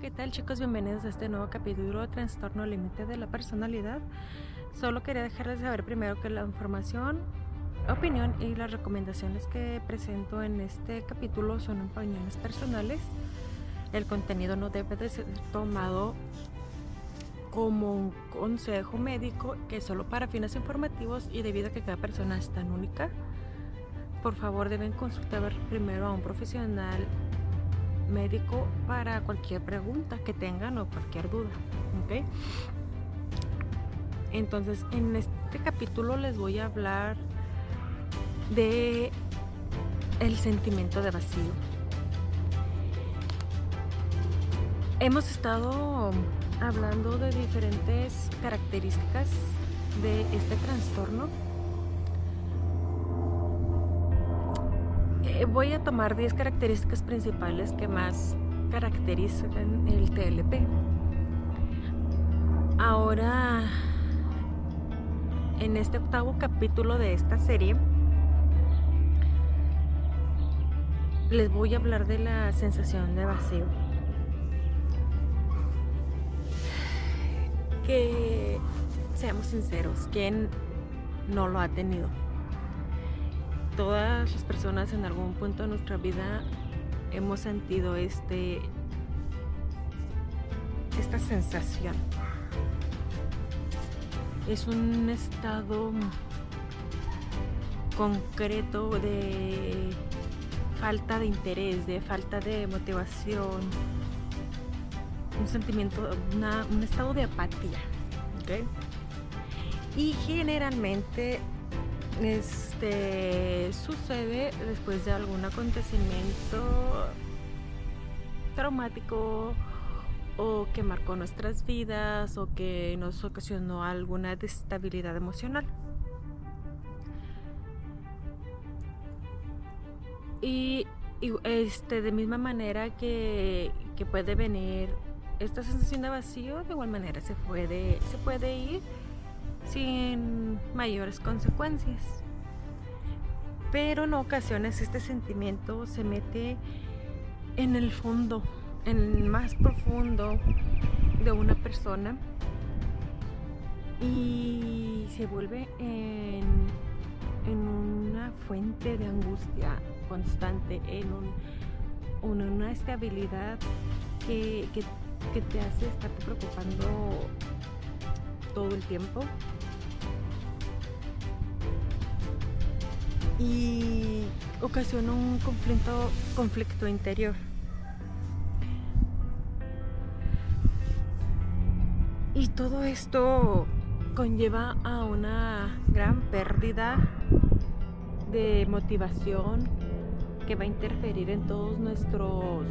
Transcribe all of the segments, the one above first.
¿qué tal chicos? Bienvenidos a este nuevo capítulo de Trastorno Límite de la Personalidad. Solo quería dejarles saber primero que la información, opinión y las recomendaciones que presento en este capítulo son opiniones personales. El contenido no debe de ser tomado como un consejo médico que solo para fines informativos y debido a que cada persona es tan única, por favor deben consultar primero a un profesional médico para cualquier pregunta que tengan o cualquier duda. ¿okay? Entonces, en este capítulo les voy a hablar de el sentimiento de vacío. Hemos estado hablando de diferentes características de este trastorno voy a tomar 10 características principales que más caracterizan el TLP. Ahora, en este octavo capítulo de esta serie, les voy a hablar de la sensación de vacío. Que seamos sinceros, ¿quién no lo ha tenido? Todas las personas en algún punto de nuestra vida hemos sentido este esta sensación. Es un estado concreto de falta de interés, de falta de motivación, un sentimiento, un estado de apatía. Y generalmente este sucede después de algún acontecimiento traumático o que marcó nuestras vidas o que nos ocasionó alguna destabilidad emocional. Y, este, de misma manera que, que, puede venir esta sensación de vacío, de igual manera se puede, se puede ir sin mayores consecuencias. Pero en ocasiones este sentimiento se mete en el fondo, en el más profundo de una persona y se vuelve en, una fuente de angustia constante, en, una estabilidad que, que te hace estar preocupando todo el tiempo y ocasionó un conflicto, conflicto interior. Y todo esto conlleva a una gran pérdida de motivación que va a interferir en todos nuestros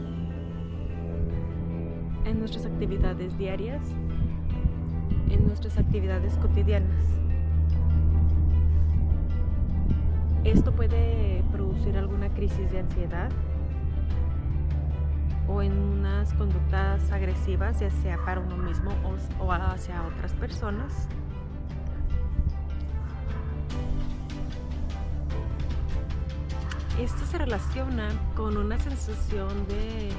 en nuestras actividades diarias, en nuestras actividades cotidianas. Esto puede producir alguna crisis de ansiedad o en unas conductas agresivas, ya sea para uno mismo o, hacia otras personas. Esto se relaciona con una sensación de,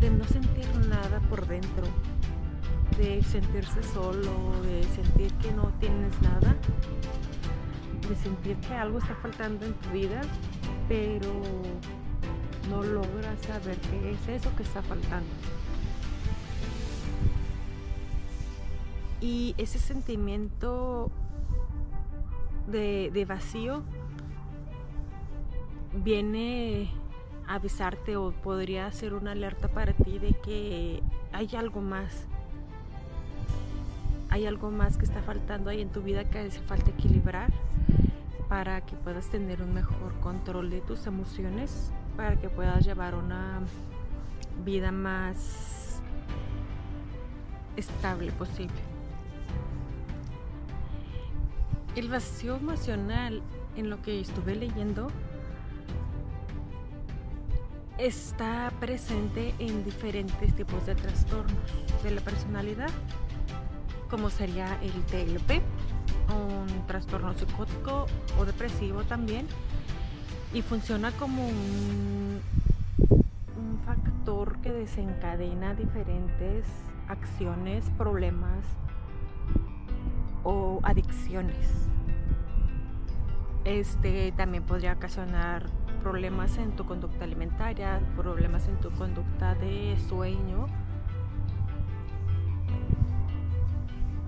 de no sentir nada por dentro, de sentirse solo, de sentir que no tienes nada de sentir que algo está faltando en tu vida, pero no logras saber qué es eso que está faltando. Y ese sentimiento de, de vacío viene a avisarte o podría ser una alerta para ti de que hay algo más. Hay algo más que está faltando ahí en tu vida que hace falta equilibrar para que puedas tener un mejor control de tus emociones, para que puedas llevar una vida más estable posible. El vacío emocional, en lo que estuve leyendo, está presente en diferentes tipos de trastornos de la personalidad, como sería el TLP, un trastorno psicótico o depresivo también y funciona como un, factor factor que desencadena diferentes acciones, problemas o adicciones. Este también podría ocasionar problemas en tu conducta alimentaria, problemas en tu conducta de sueño.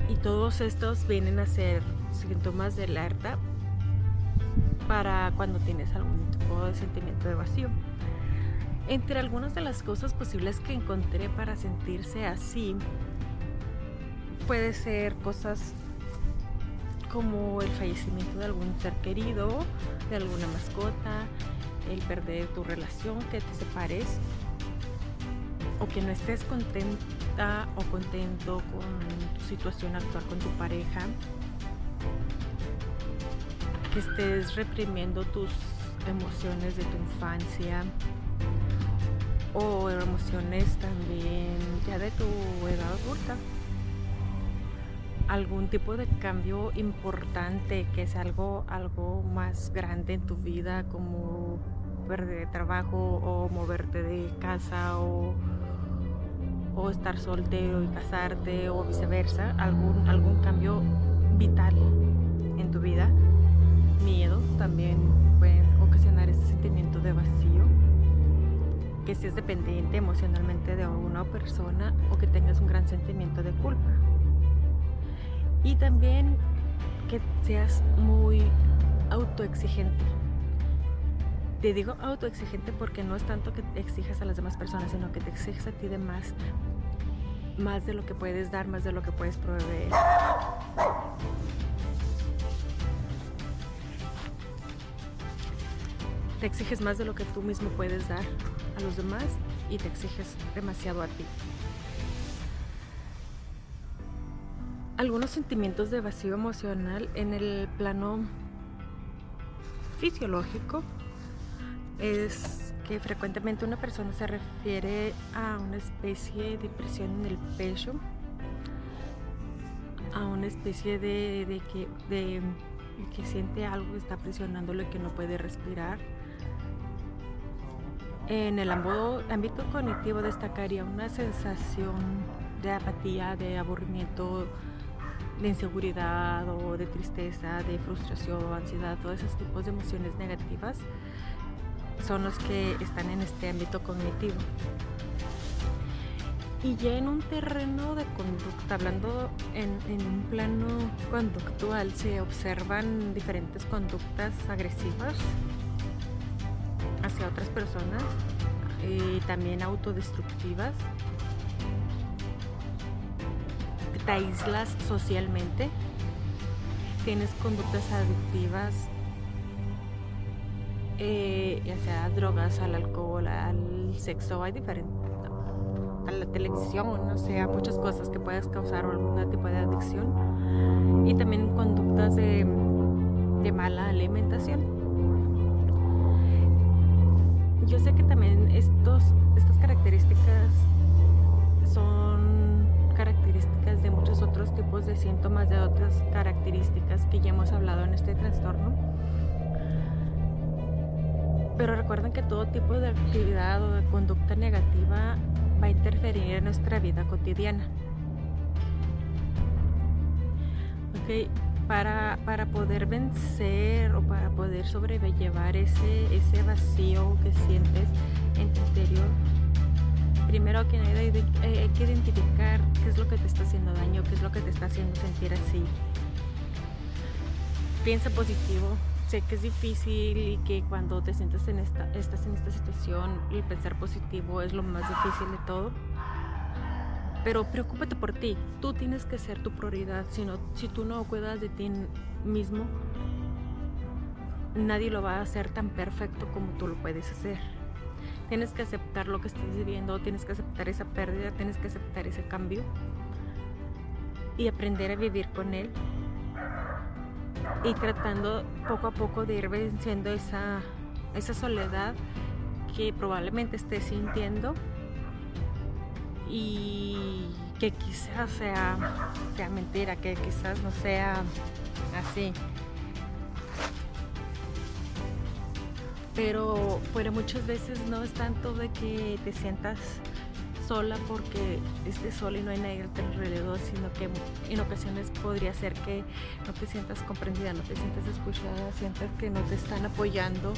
Y todos estos vienen a ser síntomas de alerta para cuando tienes algún tipo de sentimiento de vacío. Entre algunas de las cosas posibles que encontré para sentirse así, puede ser cosas como el fallecimiento de algún ser querido, de alguna mascota, el perder tu relación, que te separes o que no estés o contento con tu situación actual con tu pareja, que estés reprimiendo tus emociones de tu infancia o emociones también ya de tu edad adulta. Algún tipo de cambio importante que es algo, algo más grande en tu vida como perder trabajo o moverte de casa o, o estar soltero y casarte o viceversa, algún, algún cambio vital en tu vida. Miedo también puede ocasionar ese sentimiento de vacío, que si es dependiente emocionalmente de una persona o que tengas un gran sentimiento de culpa. Y también que seas muy autoexigente te digo autoexigente porque no es tanto que te exijas a las demás personas, sino que te exiges a ti de más, más de lo que puedes dar, más de lo que puedes proveer. Te exiges más de lo que tú mismo puedes dar a los demás y te exiges demasiado a ti. Algunos sentimientos de vacío emocional en el plano fisiológico es que frecuentemente una persona se refiere a una especie de presión en el pecho, a una especie de, que, de, que siente algo, está presionándolo y que no puede respirar. En el ámbito cognitivo destacaría una sensación de apatía, de aburrimiento, de inseguridad o de tristeza, de frustración, ansiedad, todos esos tipos de emociones negativas son los que están en este ámbito cognitivo. Y ya en un terreno de conducta, hablando en, un plano conductual, se observan diferentes conductas agresivas hacia otras personas y también autodestructivas. Te aíslas socialmente, tienes conductas adictivas eh, ya sea drogas, al alcohol, al sexo, hay diferentes, a la televisión, no sé, muchas cosas que puedas causar algún tipo de adicción. Y también conductas de, de mala alimentación. Yo sé que también estos, estas características son características de muchos otros tipos de síntomas, de otras características que ya hemos hablado en este trastorno pero recuerden que todo tipo de actividad o de conducta negativa va a interferir en nuestra vida cotidiana. Okay. Para, para, poder vencer o para poder sobrellevar ese, ese vacío que sientes en tu interior, primero nada hay que identificar qué es lo que te está haciendo daño, qué es lo que te está haciendo sentir así. Piensa positivo, sé que es difícil y que cuando te sientes en esta, estás en esta situación, el pensar positivo es lo más difícil de todo. Pero preocúpate por ti, tú tienes que ser tu prioridad, si, si tú no cuidas de ti mismo, nadie lo va a hacer tan perfecto como tú lo puedes hacer. Tienes que aceptar lo que estás viviendo, tienes que aceptar esa pérdida, tienes que aceptar ese cambio y aprender a vivir con él y tratando poco a poco de ir venciendo esa, esa soledad que probablemente esté sintiendo y que quizás sea, sea mentira, que quizás no sea así. pero, pero muchas veces no es tanto de que te sientas sola porque estés sola y no hay nadie a tu alrededor, sino que en ocasiones podría ser que no te sientas comprendida, no te sientas escuchada, sientas que no te están apoyando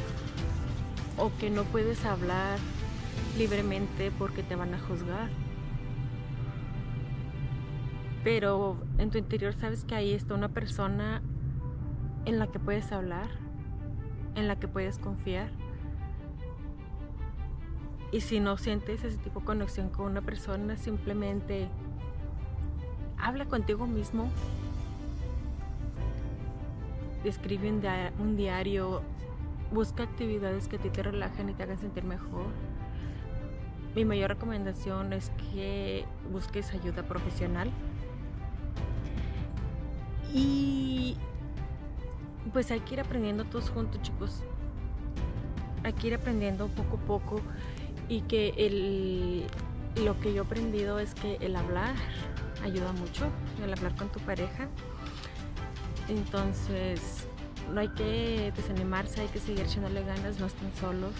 o que no puedes hablar libremente porque te van a juzgar. Pero en tu interior sabes que ahí está una persona en la que puedes hablar, en la que puedes confiar y si no sientes ese tipo de conexión con una persona, simplemente habla contigo mismo. Escribe un diario, busca actividades que a ti te relajen y te hagan sentir mejor. Mi mayor recomendación es que busques ayuda profesional. Y pues hay que ir aprendiendo todos juntos, chicos. Hay que ir aprendiendo poco a poco y que el, lo que yo he aprendido es que el hablar ayuda mucho, el hablar con tu pareja. Entonces, no hay que desanimarse, hay que seguir echándole ganas, no están solos.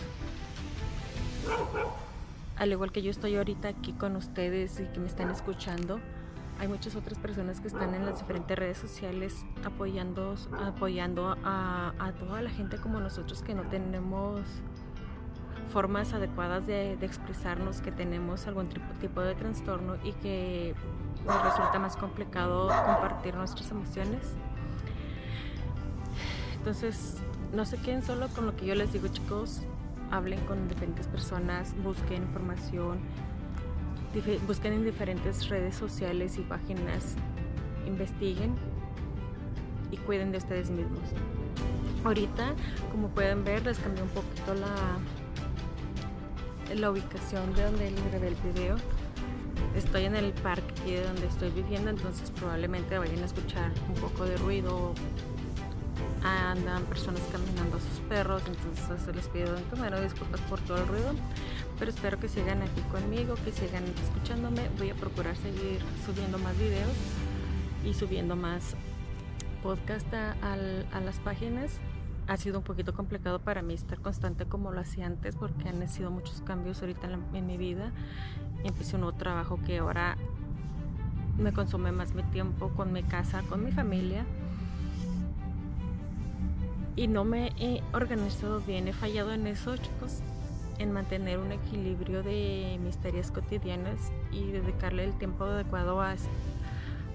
Al igual que yo estoy ahorita aquí con ustedes y que me están escuchando, hay muchas otras personas que están en las diferentes redes sociales apoyando, apoyando a, a toda la gente como nosotros que no tenemos formas adecuadas de, expresarnos que tenemos algún tipo de trastorno y que nos resulta más complicado compartir nuestras emociones. Entonces, no se queden solo con lo que yo les digo, chicos. Hablen con diferentes personas, busquen información, busquen en diferentes redes sociales y páginas, investiguen y cuiden de ustedes mismos. Ahorita, como pueden ver, les cambié un poquito la, la ubicación de donde grabé el video. Estoy en el parque donde estoy viviendo, entonces probablemente vayan a escuchar un poco de ruido. Andan personas caminando a sus perros, entonces se les pido de disculpas por todo el ruido. Pero espero que sigan aquí conmigo, que sigan escuchándome. Voy a procurar seguir subiendo más videos y subiendo más podcast a las páginas ha sido un poquito complicado para mí estar constante como lo hacía antes porque han sido muchos cambios ahorita en, mi vida. Empecé un nuevo trabajo que ahora me consume más mi tiempo con mi casa, con mi familia. Y no me he organizado bien, he fallado en eso, chicos, en mantener un equilibrio de mis tareas cotidianas y dedicarle el tiempo adecuado a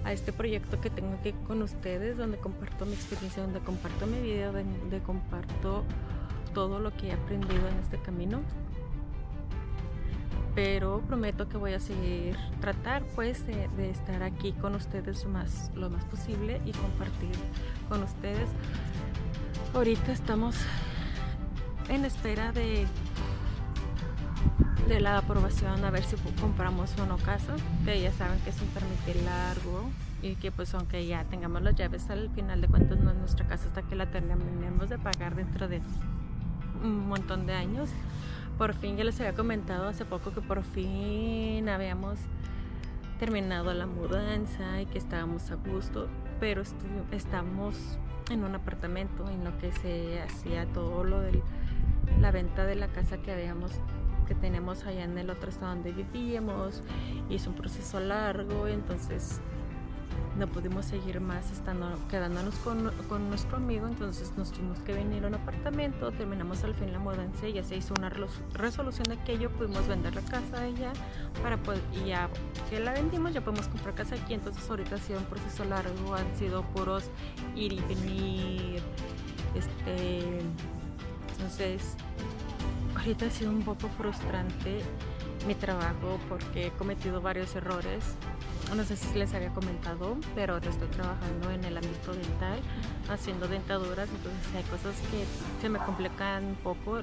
a este proyecto que tengo aquí con ustedes, donde comparto mi experiencia, donde comparto mi video, donde comparto todo lo que he aprendido en este camino. Pero prometo que voy a seguir tratar pues de, estar aquí con ustedes lo más posible y compartir con ustedes. Ahorita estamos en espera de de la aprobación a ver si compramos o no casa, que ya saben que es un trámite largo y que pues aunque ya tengamos las llaves al final de cuentas no es nuestra casa hasta que la terminemos de pagar dentro de un montón de años. Por fin ya les había comentado hace poco que por fin habíamos terminado la mudanza y que estábamos a gusto, pero estamos en un apartamento en lo que se hacía todo lo de la venta de la casa que habíamos que tenemos allá en el otro estado donde vivíamos. Hizo un proceso largo, entonces no pudimos seguir más estando, quedándonos con, con, nuestro amigo, entonces nos tuvimos que venir a un apartamento, terminamos al fin la mudanza y ya se hizo una resolución de aquello, pudimos vender la casa allá para poder, y ya que la vendimos ya podemos comprar casa aquí, entonces ahorita ha sido un proceso largo, han sido puros ir y venir, este, entonces ahorita ha sido un poco frustrante mi trabajo porque he cometido varios errores. No sé si les había comentado, pero ahora estoy trabajando en el ámbito dental, haciendo dentaduras, entonces hay cosas que se me complican un poco.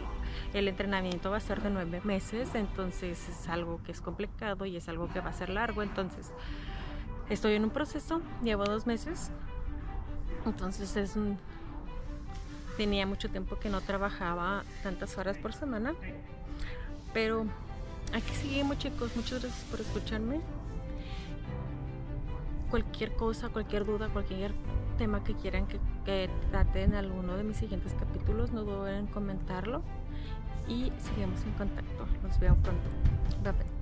El entrenamiento va a ser de nueve meses, entonces es algo que es complicado y es algo que va a ser largo, entonces estoy en un proceso, llevo dos meses, entonces es un, tenía mucho tiempo que no trabajaba tantas horas por semana. Pero aquí seguimos chicos, muchas gracias por escucharme. Cualquier cosa, cualquier duda, cualquier tema que quieran que, que trate en alguno de mis siguientes capítulos, no duden en comentarlo. y seguimos en contacto. Los veo pronto. Bye bye.